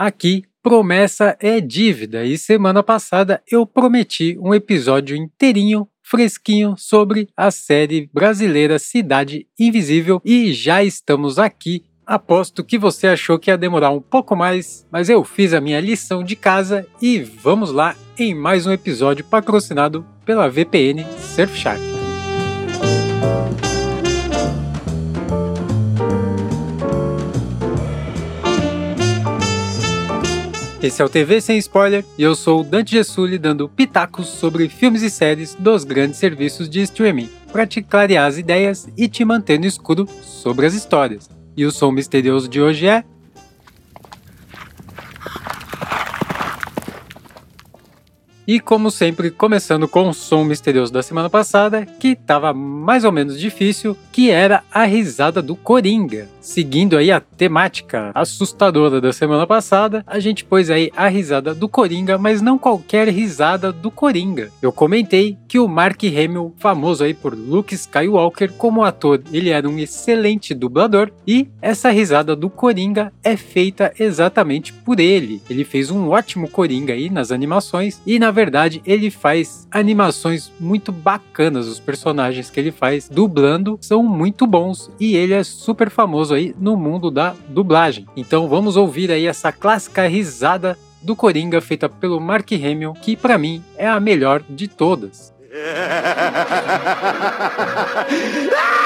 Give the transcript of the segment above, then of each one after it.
Aqui, promessa é dívida e semana passada eu prometi um episódio inteirinho fresquinho sobre a série brasileira Cidade Invisível e já estamos aqui. Aposto que você achou que ia demorar um pouco mais, mas eu fiz a minha lição de casa e vamos lá em mais um episódio patrocinado pela VPN Surfshark. Esse é o TV Sem Spoiler e eu sou o Dante Gessulli dando pitacos sobre filmes e séries dos grandes serviços de streaming, para te clarear as ideias e te manter no escuro sobre as histórias. E o som misterioso de hoje é E como sempre, começando com o som misterioso da semana passada, que estava mais ou menos difícil, que era a risada do Coringa. Seguindo aí a temática assustadora da semana passada, a gente pôs aí a risada do Coringa, mas não qualquer risada do Coringa. Eu comentei que o Mark Hamill, famoso aí por Luke Skywalker como ator, ele era um excelente dublador e essa risada do Coringa é feita exatamente por ele. Ele fez um ótimo Coringa aí nas animações e na verdade, ele faz animações muito bacanas. Os personagens que ele faz dublando são muito bons e ele é super famoso aí no mundo da dublagem. Então vamos ouvir aí essa clássica risada do Coringa feita pelo Mark Hamill, que para mim é a melhor de todas.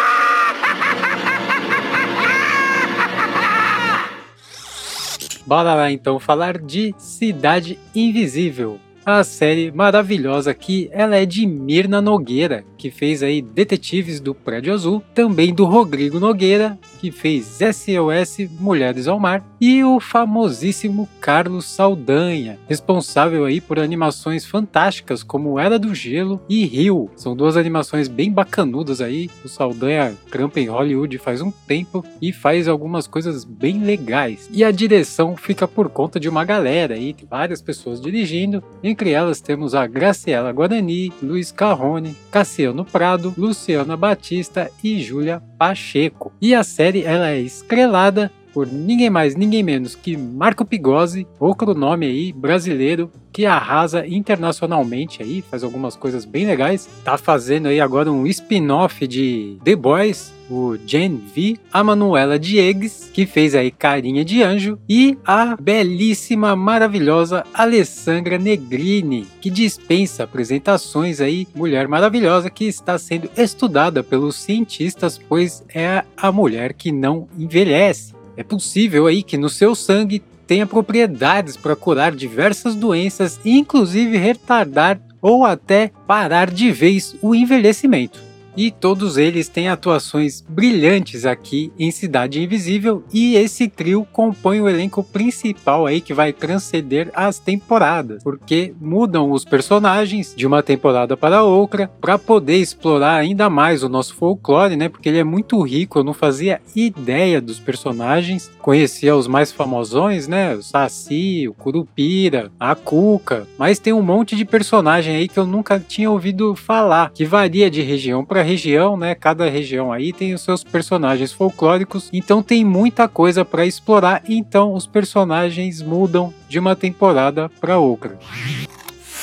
Bora lá então falar de Cidade Invisível a série maravilhosa que ela é de Mirna Nogueira, que fez aí Detetives do Prédio Azul, também do Rodrigo Nogueira, que fez SOS Mulheres ao Mar, e o famosíssimo Carlos Saldanha, responsável aí por animações fantásticas como Era do Gelo e Rio. São duas animações bem bacanudas aí. O Saldanha trampa em Hollywood faz um tempo e faz algumas coisas bem legais. E a direção fica por conta de uma galera aí, várias pessoas dirigindo, entre elas temos a Graciela Guarani, Luiz Carrone, Cassiano Prado, Luciana Batista e Júlia Pacheco. E a série ela é estrelada por ninguém mais, ninguém menos que Marco Pigozzi, outro nome aí brasileiro que arrasa internacionalmente aí, faz algumas coisas bem legais. Tá fazendo aí agora um spin-off de The Boys, o Gen V, a Manuela Diegues, que fez aí Carinha de Anjo, e a belíssima, maravilhosa Alessandra Negrini, que dispensa apresentações aí, mulher maravilhosa que está sendo estudada pelos cientistas, pois é a mulher que não envelhece. É possível aí que no seu sangue tenha propriedades para curar diversas doenças, inclusive retardar ou até parar de vez o envelhecimento e todos eles têm atuações brilhantes aqui em Cidade Invisível e esse trio compõe o elenco principal aí que vai transcender as temporadas, porque mudam os personagens de uma temporada para outra para poder explorar ainda mais o nosso folclore, né? Porque ele é muito rico, eu não fazia ideia dos personagens, conhecia os mais famosões, né? O Saci, o Curupira, a Cuca, mas tem um monte de personagem aí que eu nunca tinha ouvido falar, que varia de região para região, né? Cada região aí tem os seus personagens folclóricos, então tem muita coisa para explorar, então os personagens mudam de uma temporada para outra.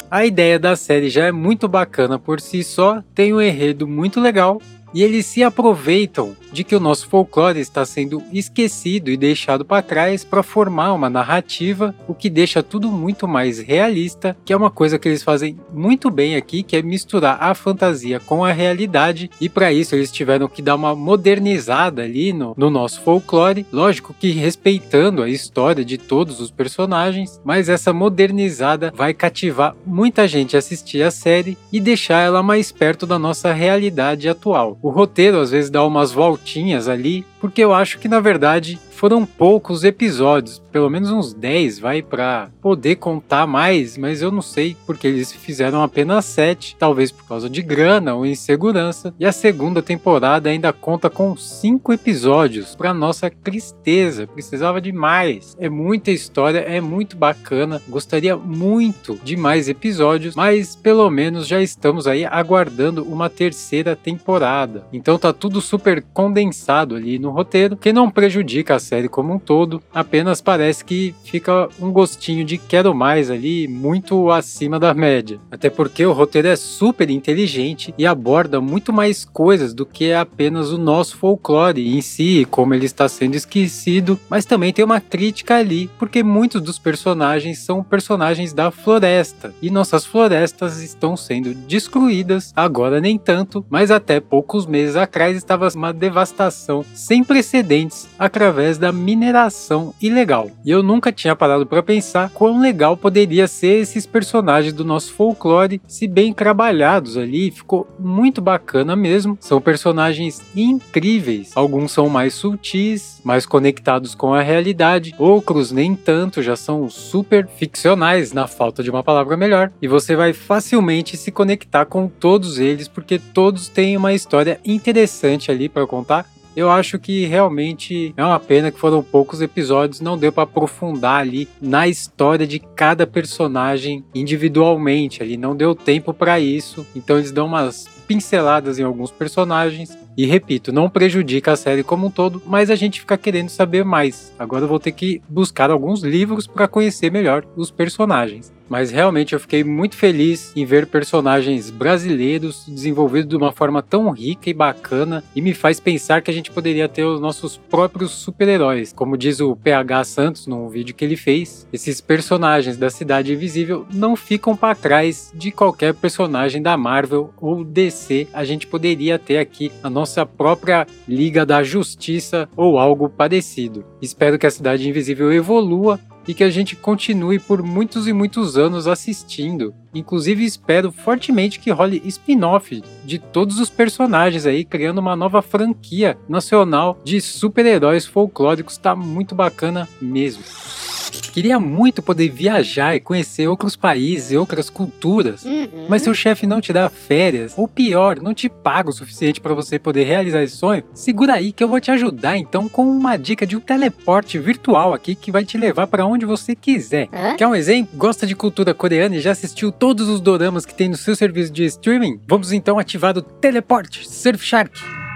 A ideia da série já é muito bacana por si só, tem um enredo muito legal e eles se aproveitam de que o nosso folclore está sendo esquecido e deixado para trás para formar uma narrativa, o que deixa tudo muito mais realista, que é uma coisa que eles fazem muito bem aqui, que é misturar a fantasia com a realidade, e para isso eles tiveram que dar uma modernizada ali no, no nosso folclore, lógico que respeitando a história de todos os personagens, mas essa modernizada vai cativar muita gente a assistir a série e deixar ela mais perto da nossa realidade atual. O roteiro às vezes dá umas voltinhas ali, porque eu acho que na verdade foram poucos episódios, pelo menos uns 10, vai para poder contar mais, mas eu não sei porque eles fizeram apenas 7, talvez por causa de grana ou insegurança. E a segunda temporada ainda conta com 5 episódios, para nossa tristeza, precisava de mais. É muita história, é muito bacana, gostaria muito de mais episódios, mas pelo menos já estamos aí aguardando uma terceira temporada. Então tá tudo super condensado ali no roteiro, que não prejudica a série como um todo, apenas parece que fica um gostinho de quero mais ali, muito acima da média. Até porque o roteiro é super inteligente e aborda muito mais coisas do que apenas o nosso folclore em si, como ele está sendo esquecido, mas também tem uma crítica ali, porque muitos dos personagens são personagens da floresta e nossas florestas estão sendo destruídas, agora nem tanto, mas até poucos meses atrás estava uma devastação sem precedentes através da mineração ilegal. E eu nunca tinha parado para pensar quão legal poderia ser esses personagens do nosso folclore, se bem trabalhados ali, ficou muito bacana mesmo. São personagens incríveis. Alguns são mais sutis, mais conectados com a realidade, outros nem tanto, já são super ficcionais, na falta de uma palavra melhor, e você vai facilmente se conectar com todos eles porque todos têm uma história interessante ali para contar eu acho que realmente é uma pena que foram poucos episódios, não deu para aprofundar ali na história de cada personagem individualmente, ali não deu tempo para isso. Então eles dão umas pinceladas em alguns personagens e repito, não prejudica a série como um todo, mas a gente fica querendo saber mais. Agora eu vou ter que buscar alguns livros para conhecer melhor os personagens mas realmente eu fiquei muito feliz em ver personagens brasileiros desenvolvidos de uma forma tão rica e bacana e me faz pensar que a gente poderia ter os nossos próprios super-heróis. Como diz o PH Santos num vídeo que ele fez, esses personagens da Cidade Invisível não ficam para trás de qualquer personagem da Marvel ou DC. A gente poderia ter aqui a nossa própria Liga da Justiça ou algo parecido. Espero que a Cidade Invisível evolua e que a gente continue por muitos e muitos anos assistindo. Inclusive espero fortemente que role spin-off de todos os personagens aí, criando uma nova franquia nacional de super-heróis folclóricos, tá muito bacana mesmo. Queria muito poder viajar e conhecer outros países e outras culturas, uhum. mas seu chefe não te dá férias, ou pior, não te paga o suficiente para você poder realizar esse sonho, segura aí que eu vou te ajudar então com uma dica de um teleporte virtual aqui que vai te levar para onde você quiser. Uhum. Quer um exemplo? Gosta de cultura coreana e já assistiu todos os doramas que tem no seu serviço de streaming? Vamos então ativar o teleporte Surfshark.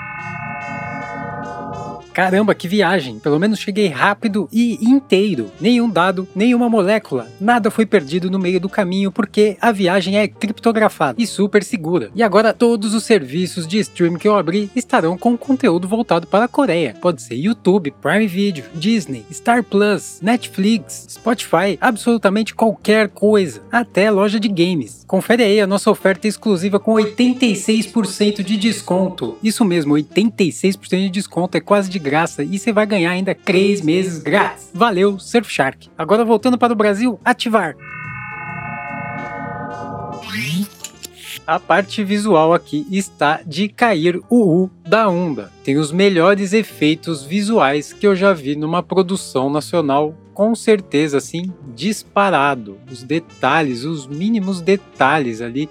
Caramba, que viagem! Pelo menos cheguei rápido e inteiro. Nenhum dado, nenhuma molécula, nada foi perdido no meio do caminho porque a viagem é criptografada e super segura. E agora todos os serviços de streaming que eu abri estarão com conteúdo voltado para a Coreia. Pode ser YouTube, Prime Video, Disney, Star Plus, Netflix, Spotify, absolutamente qualquer coisa, até loja de games. Confere aí a nossa oferta exclusiva com 86% de desconto. Isso mesmo, 86% de desconto é quase de graça e você vai ganhar ainda 3 meses grátis. Valeu, Surfshark. Agora voltando para o Brasil, ativar. A parte visual aqui está de cair o U da onda. Tem os melhores efeitos visuais que eu já vi numa produção nacional com certeza assim disparado. Os detalhes, os mínimos detalhes ali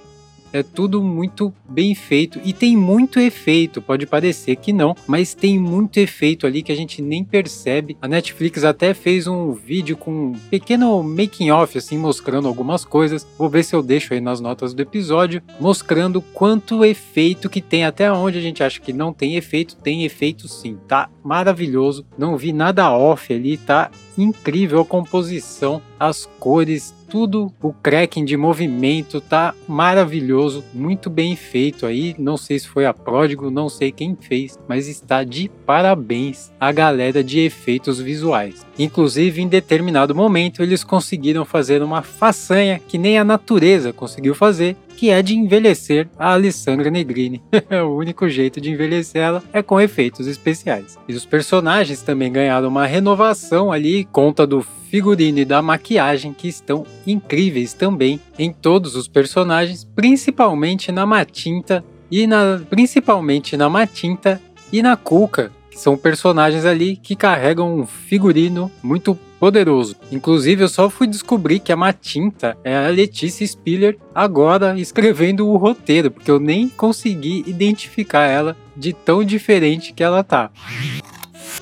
é tudo muito bem feito e tem muito efeito. Pode parecer que não, mas tem muito efeito ali que a gente nem percebe. A Netflix até fez um vídeo com um pequeno making off assim mostrando algumas coisas. Vou ver se eu deixo aí nas notas do episódio, mostrando quanto efeito que tem até onde a gente acha que não tem efeito, tem efeito sim. Tá maravilhoso. Não vi nada off ali, tá incrível a composição, as cores, tudo, o cracking de movimento tá maravilhoso, muito bem feito aí. Não sei se foi a Pródigo, não sei quem fez, mas está de parabéns a galera de efeitos visuais. Inclusive, em determinado momento, eles conseguiram fazer uma façanha que nem a natureza conseguiu fazer, que é de envelhecer a Alessandra Negrini. o único jeito de envelhecer ela é com efeitos especiais. E os personagens também ganharam uma renovação ali, conta do figurino e da maquiagem que estão incríveis também em todos os personagens, principalmente na Matinta e na principalmente na Matinta e na Cuca, que são personagens ali que carregam um figurino muito poderoso. Inclusive, eu só fui descobrir que a Matinta é a Letícia Spiller agora escrevendo o roteiro, porque eu nem consegui identificar ela de tão diferente que ela tá.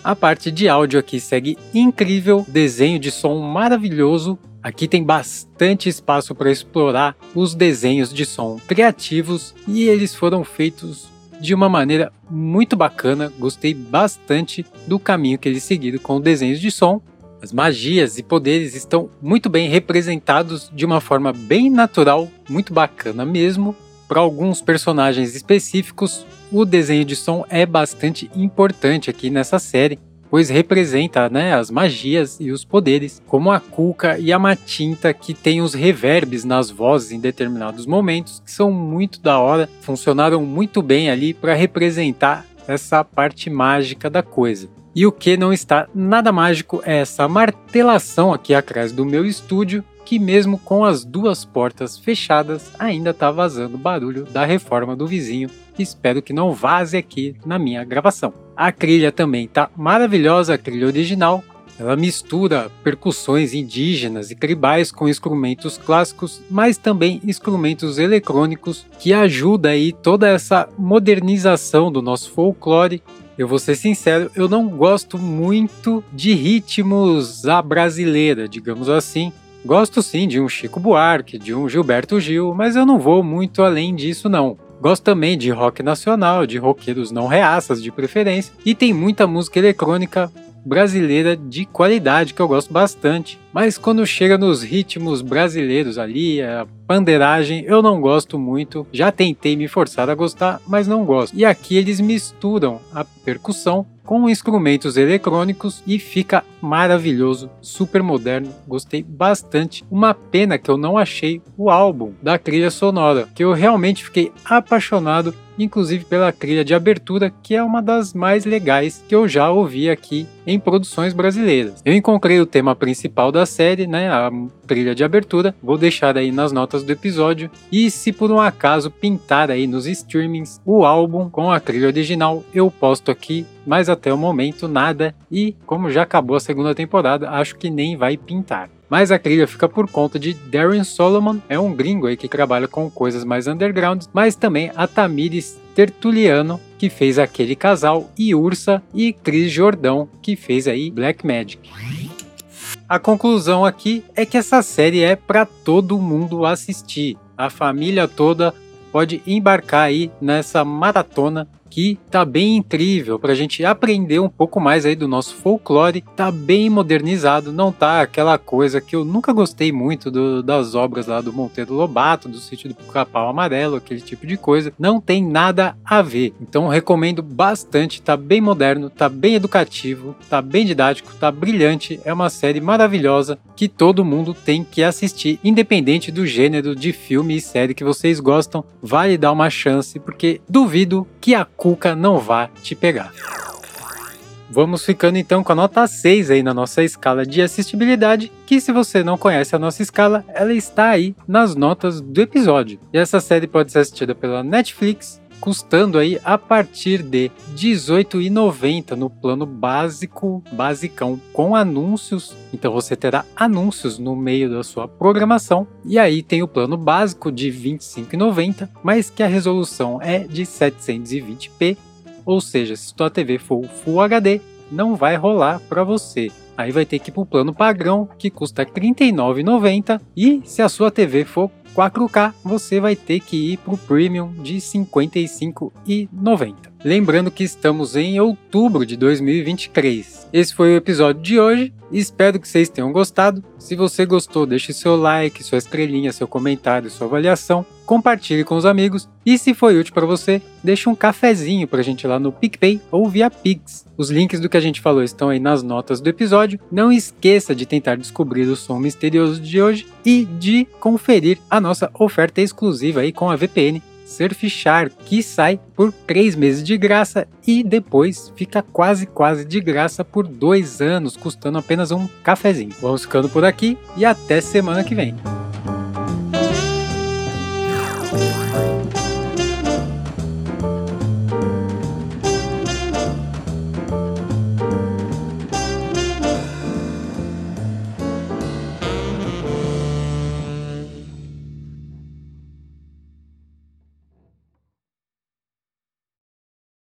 A parte de áudio aqui segue incrível, desenho de som maravilhoso. Aqui tem bastante espaço para explorar os desenhos de som criativos e eles foram feitos de uma maneira muito bacana. Gostei bastante do caminho que eles seguiram com desenhos de som. As magias e poderes estão muito bem representados de uma forma bem natural, muito bacana mesmo. Para alguns personagens específicos, o desenho de som é bastante importante aqui nessa série, pois representa né, as magias e os poderes, como a Cuca e a Matinta, que tem os reverbs nas vozes em determinados momentos, que são muito da hora, funcionaram muito bem ali para representar essa parte mágica da coisa. E o que não está nada mágico é essa martelação aqui atrás do meu estúdio, que mesmo com as duas portas fechadas, ainda está vazando barulho da reforma do vizinho. Espero que não vaze aqui na minha gravação. A trilha também tá maravilhosa, a trilha original. Ela mistura percussões indígenas e tribais com instrumentos clássicos, mas também instrumentos eletrônicos que ajuda aí toda essa modernização do nosso folclore eu vou ser sincero, eu não gosto muito de ritmos à brasileira, digamos assim. Gosto sim de um Chico Buarque, de um Gilberto Gil, mas eu não vou muito além disso não. Gosto também de rock nacional, de roqueiros não reaças de preferência, e tem muita música eletrônica brasileira de qualidade que eu gosto bastante. Mas quando chega nos ritmos brasileiros ali, a pandeiragem, eu não gosto muito. Já tentei me forçar a gostar, mas não gosto. E aqui eles misturam a percussão com instrumentos eletrônicos e fica maravilhoso, super moderno, gostei bastante. Uma pena que eu não achei o álbum da trilha sonora, que eu realmente fiquei apaixonado inclusive pela trilha de abertura, que é uma das mais legais que eu já ouvi aqui em produções brasileiras. Eu encontrei o tema principal da série, né, a trilha de abertura, vou deixar aí nas notas do episódio, e se por um acaso pintar aí nos streamings o álbum com a trilha original, eu posto aqui, mas até o momento nada, e como já acabou a segunda temporada, acho que nem vai pintar. Mas a trilha fica por conta de Darren Solomon, é um gringo aí que trabalha com coisas mais underground, mas também a Tamires Tertuliano, que fez aquele casal, e Ursa e Chris Jordão, que fez aí Black Magic. A conclusão aqui é que essa série é para todo mundo assistir. A família toda pode embarcar aí nessa maratona que tá bem incrível para a gente aprender um pouco mais aí do nosso folclore. Tá bem modernizado, não tá aquela coisa que eu nunca gostei muito do, das obras lá do Monteiro Lobato, do sítio do Capau Amarelo, aquele tipo de coisa. Não tem nada a ver. Então recomendo bastante, tá bem moderno, tá bem educativo, tá bem didático, tá brilhante. É uma série maravilhosa que todo mundo tem que assistir, independente do gênero de filme e série que vocês gostam. Vale dar uma chance, porque duvido que a Cuca não vá te pegar. Vamos ficando então com a nota 6 aí na nossa escala de assistibilidade, que se você não conhece a nossa escala, ela está aí nas notas do episódio. E essa série pode ser assistida pela Netflix, custando aí a partir de R$18,90 no plano básico, basicão, com anúncios. Então você terá anúncios no meio da sua programação. E aí tem o plano básico de R$25,90, mas que a resolução é de 720p, ou seja, se sua TV for Full HD, não vai rolar para você. Aí vai ter que ir para o plano padrão, que custa R$ 39,90. E se a sua TV for 4K, você vai ter que ir para o Premium de R$ 55,90. Lembrando que estamos em outubro de 2023. Esse foi o episódio de hoje. Espero que vocês tenham gostado. Se você gostou, deixe seu like, sua estrelinha, seu comentário, sua avaliação. Compartilhe com os amigos. E se foi útil para você, deixe um cafezinho para a gente lá no PicPay ou via Pix. Os links do que a gente falou estão aí nas notas do episódio. Não esqueça de tentar descobrir o som misterioso de hoje e de conferir a nossa oferta exclusiva aí com a VPN Surfshark, que sai por 3 meses de graça e depois fica quase quase de graça por 2 anos, custando apenas um cafezinho. Vamos ficando por aqui e até semana que vem.